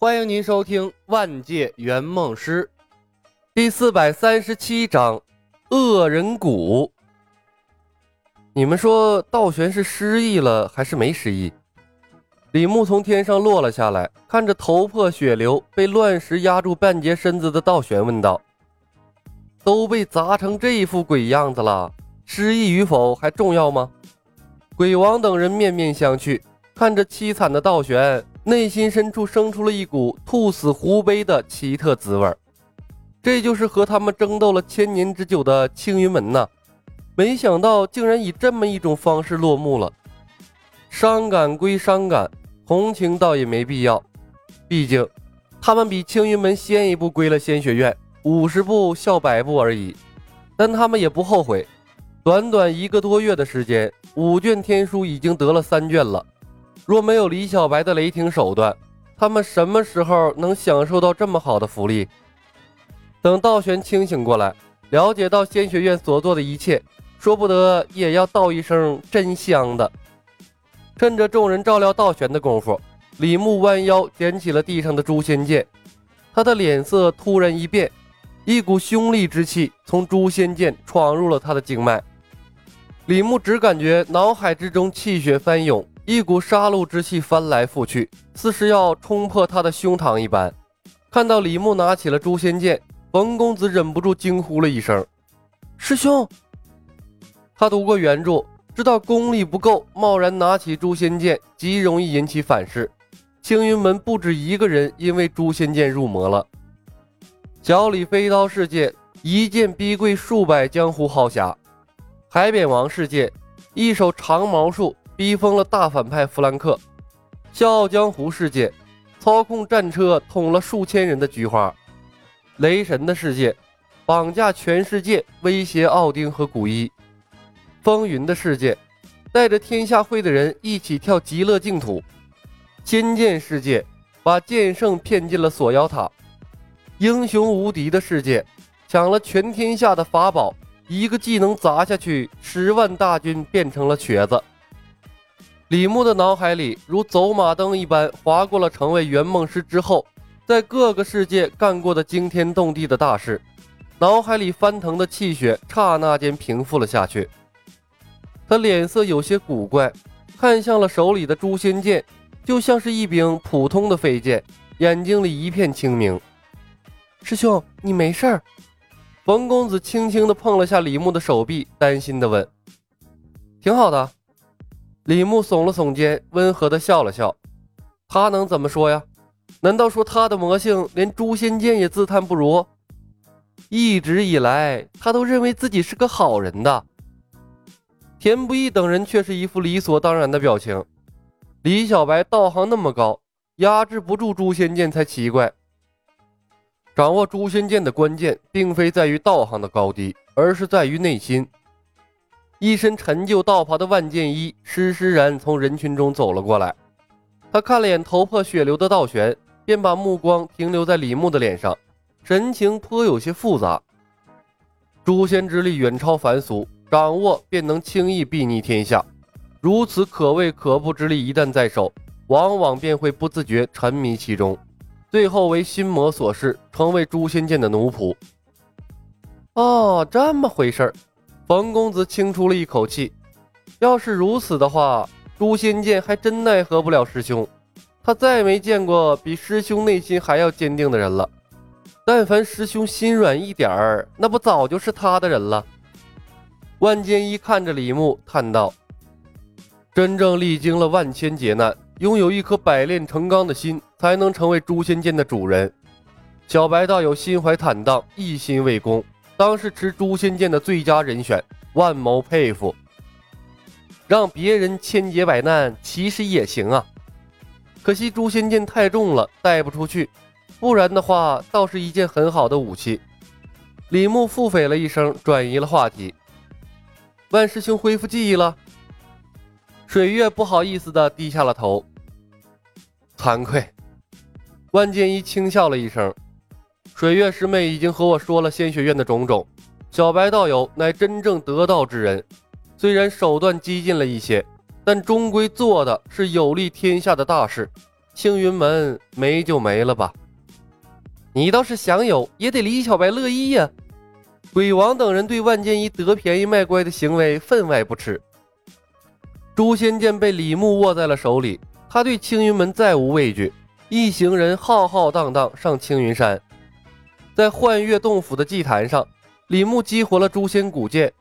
欢迎您收听《万界圆梦师》第四百三十七章《恶人谷》。你们说道玄是失忆了还是没失忆？李牧从天上落了下来，看着头破血流、被乱石压住半截身子的道玄，问道：“都被砸成这副鬼样子了，失忆与否还重要吗？”鬼王等人面面相觑，看着凄惨的道玄。内心深处生出了一股兔死狐悲的奇特滋味儿这就是和他们争斗了千年之久的青云门呐！没想到竟然以这么一种方式落幕了。伤感归伤感，同情倒也没必要，毕竟他们比青云门先一步归了仙学院，五十步笑百步而已。但他们也不后悔，短短一个多月的时间，五卷天书已经得了三卷了。若没有李小白的雷霆手段，他们什么时候能享受到这么好的福利？等道玄清醒过来，了解到仙学院所做的一切，说不得也要道一声真香的。趁着众人照料道玄的功夫，李牧弯腰捡起了地上的诛仙剑，他的脸色突然一变，一股凶戾之气从诛仙剑闯入了他的经脉。李牧只感觉脑海之中气血翻涌。一股杀戮之气翻来覆去，似是要冲破他的胸膛一般。看到李牧拿起了诛仙剑，冯公子忍不住惊呼了一声：“师兄！”他读过原著，知道功力不够，贸然拿起诛仙剑极容易引起反噬。青云门不止一个人因为诛仙剑入魔了。小李飞刀世界一剑逼跪数百江湖豪侠，海扁王世界一手长矛术。逼疯了大反派弗兰克，笑傲江湖世界操控战车捅了数千人的菊花，雷神的世界绑架全世界威胁奥丁和古一，风云的世界带着天下会的人一起跳极乐净土，仙剑世界把剑圣骗进了锁妖塔，英雄无敌的世界抢了全天下的法宝，一个技能砸下去，十万大军变成了瘸子。李牧的脑海里如走马灯一般划过了成为圆梦师之后，在各个世界干过的惊天动地的大事，脑海里翻腾的气血刹那间平复了下去。他脸色有些古怪，看向了手里的诛仙剑，就像是一柄普通的飞剑，眼睛里一片清明。师兄，你没事儿？冯公子轻轻地碰了下李牧的手臂，担心地问：“挺好的。”李牧耸了耸肩，温和的笑了笑。他能怎么说呀？难道说他的魔性连诛仙剑也自叹不如？一直以来，他都认为自己是个好人的。田不易等人却是一副理所当然的表情。李小白道行那么高，压制不住诛仙剑才奇怪。掌握诛仙剑的关键，并非在于道行的高低，而是在于内心。一身陈旧道袍的万剑一施施然从人群中走了过来，他看了眼头破血流的道玄，便把目光停留在李牧的脸上，神情颇有些复杂。诛仙之力远超凡俗，掌握便能轻易睥睨天下。如此可畏可怖之力一旦在手，往往便会不自觉沉迷其中，最后为心魔所噬，成为诛仙剑的奴仆。哦，这么回事儿。冯公子轻出了一口气，要是如此的话，诛仙剑还真奈何不了师兄。他再没见过比师兄内心还要坚定的人了。但凡师兄心软一点儿，那不早就是他的人了。万剑一看着李牧，叹道：“真正历经了万千劫难，拥有一颗百炼成钢的心，才能成为诛仙剑的主人。小白道友心怀坦荡，一心为公。”当是持诛仙剑的最佳人选，万某佩服。让别人千劫百难其实也行啊，可惜诛仙剑太重了，带不出去。不然的话，倒是一件很好的武器。李牧腹诽了一声，转移了话题。万师兄恢复记忆了。水月不好意思的低下了头，惭愧。万剑一轻笑了一声。水月师妹已经和我说了仙学院的种种，小白道友乃真正得道之人，虽然手段激进了一些，但终归做的是有利天下的大事，青云门没就没了吧。你倒是想有，也得李小白乐意呀。鬼王等人对万剑一得便宜卖乖的行为分外不耻。诛仙剑被李牧握在了手里，他对青云门再无畏惧。一行人浩浩荡荡上青云山，在幻月洞府的祭坛上，李牧激活了诛仙古剑。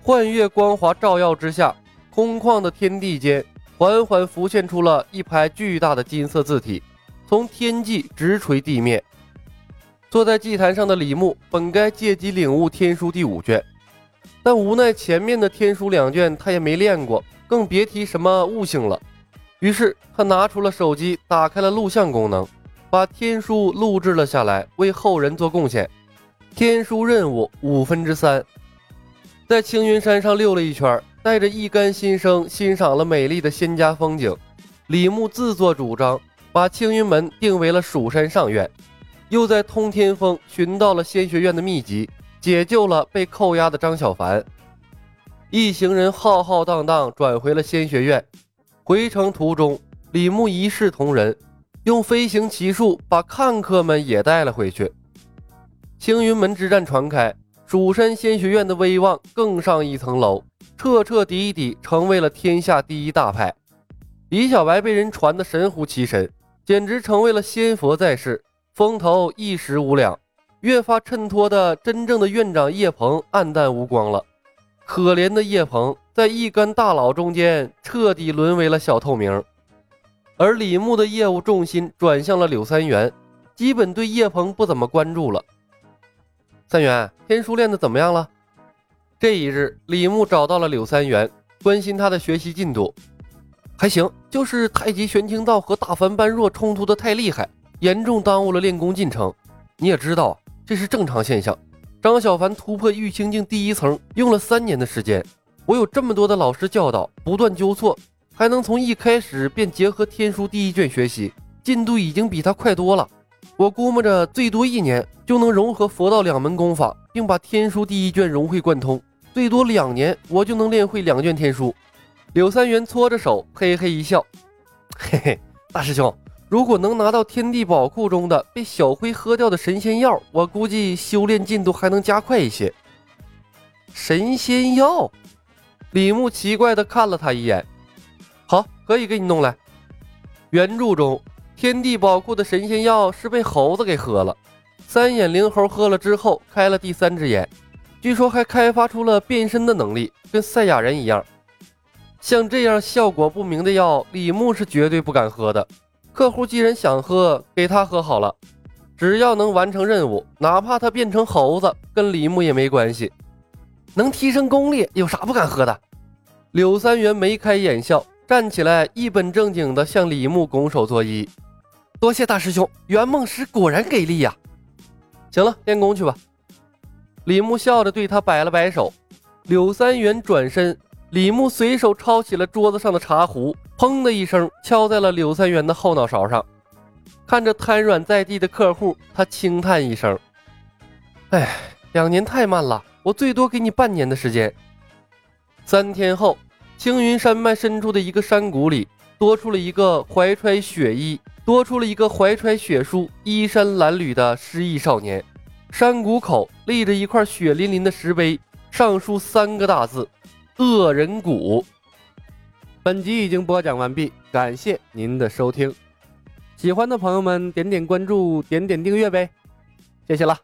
幻月光华照耀之下，空旷的天地间缓缓浮现出了一排巨大的金色字体，从天际直垂地面。坐在祭坛上的李牧本该借机领悟天书第五卷，但无奈前面的天书两卷他也没练过，更别提什么悟性了。于是他拿出了手机，打开了录像功能，把天书录制了下来，为后人做贡献。天书任务五分之三，在青云山上溜了一圈，带着一干新生欣赏了美丽的仙家风景。李牧自作主张，把青云门定为了蜀山上院。又在通天峰寻到了仙学院的秘籍，解救了被扣押的张小凡。一行人浩浩荡荡转回了仙学院。回程途中，李牧一视同仁，用飞行奇术把看客们也带了回去。青云门之战传开，蜀山仙学院的威望更上一层楼，彻彻底底成为了天下第一大派。李小白被人传得神乎其神，简直成为了仙佛在世。风头一时无两，越发衬托的真正的院长叶鹏黯淡无光了。可怜的叶鹏，在一干大佬中间彻底沦为了小透明，而李牧的业务重心转向了柳三元，基本对叶鹏不怎么关注了。三元，天书练的怎么样了？这一日，李牧找到了柳三元，关心他的学习进度。还行，就是太极玄清道和大凡般若冲突的太厉害。严重耽误了练功进程，你也知道这是正常现象。张小凡突破玉清境第一层用了三年的时间，我有这么多的老师教导，不断纠错，还能从一开始便结合天书第一卷学习，进度已经比他快多了。我估摸着最多一年就能融合佛道两门功法，并把天书第一卷融会贯通；最多两年我就能练会两卷天书。柳三元搓着手，嘿嘿一笑，嘿嘿，大师兄。如果能拿到天地宝库中的被小辉喝掉的神仙药，我估计修炼进度还能加快一些。神仙药，李牧奇怪的看了他一眼。好，可以给你弄来。原著中，天地宝库的神仙药是被猴子给喝了，三眼灵猴喝了之后开了第三只眼，据说还开发出了变身的能力，跟赛亚人一样。像这样效果不明的药，李牧是绝对不敢喝的。客户既然想喝，给他喝好了。只要能完成任务，哪怕他变成猴子，跟李牧也没关系。能提升功力，有啥不敢喝的？柳三元眉开眼笑，站起来，一本正经地向李牧拱手作揖：“多谢大师兄，圆梦师果然给力呀！”行了，练功去吧。李牧笑着对他摆了摆手。柳三元转身。李牧随手抄起了桌子上的茶壶，砰的一声敲在了柳三元的后脑勺上。看着瘫软在地的客户，他轻叹一声：“哎，两年太慢了，我最多给你半年的时间。”三天后，青云山脉深处的一个山谷里，多出了一个怀揣血衣、多出了一个怀揣血书、衣衫褴褛的失忆少年。山谷口立着一块血淋淋的石碑，上书三个大字。恶人谷。本集已经播讲完毕，感谢您的收听。喜欢的朋友们点点关注，点点订阅呗，谢谢了。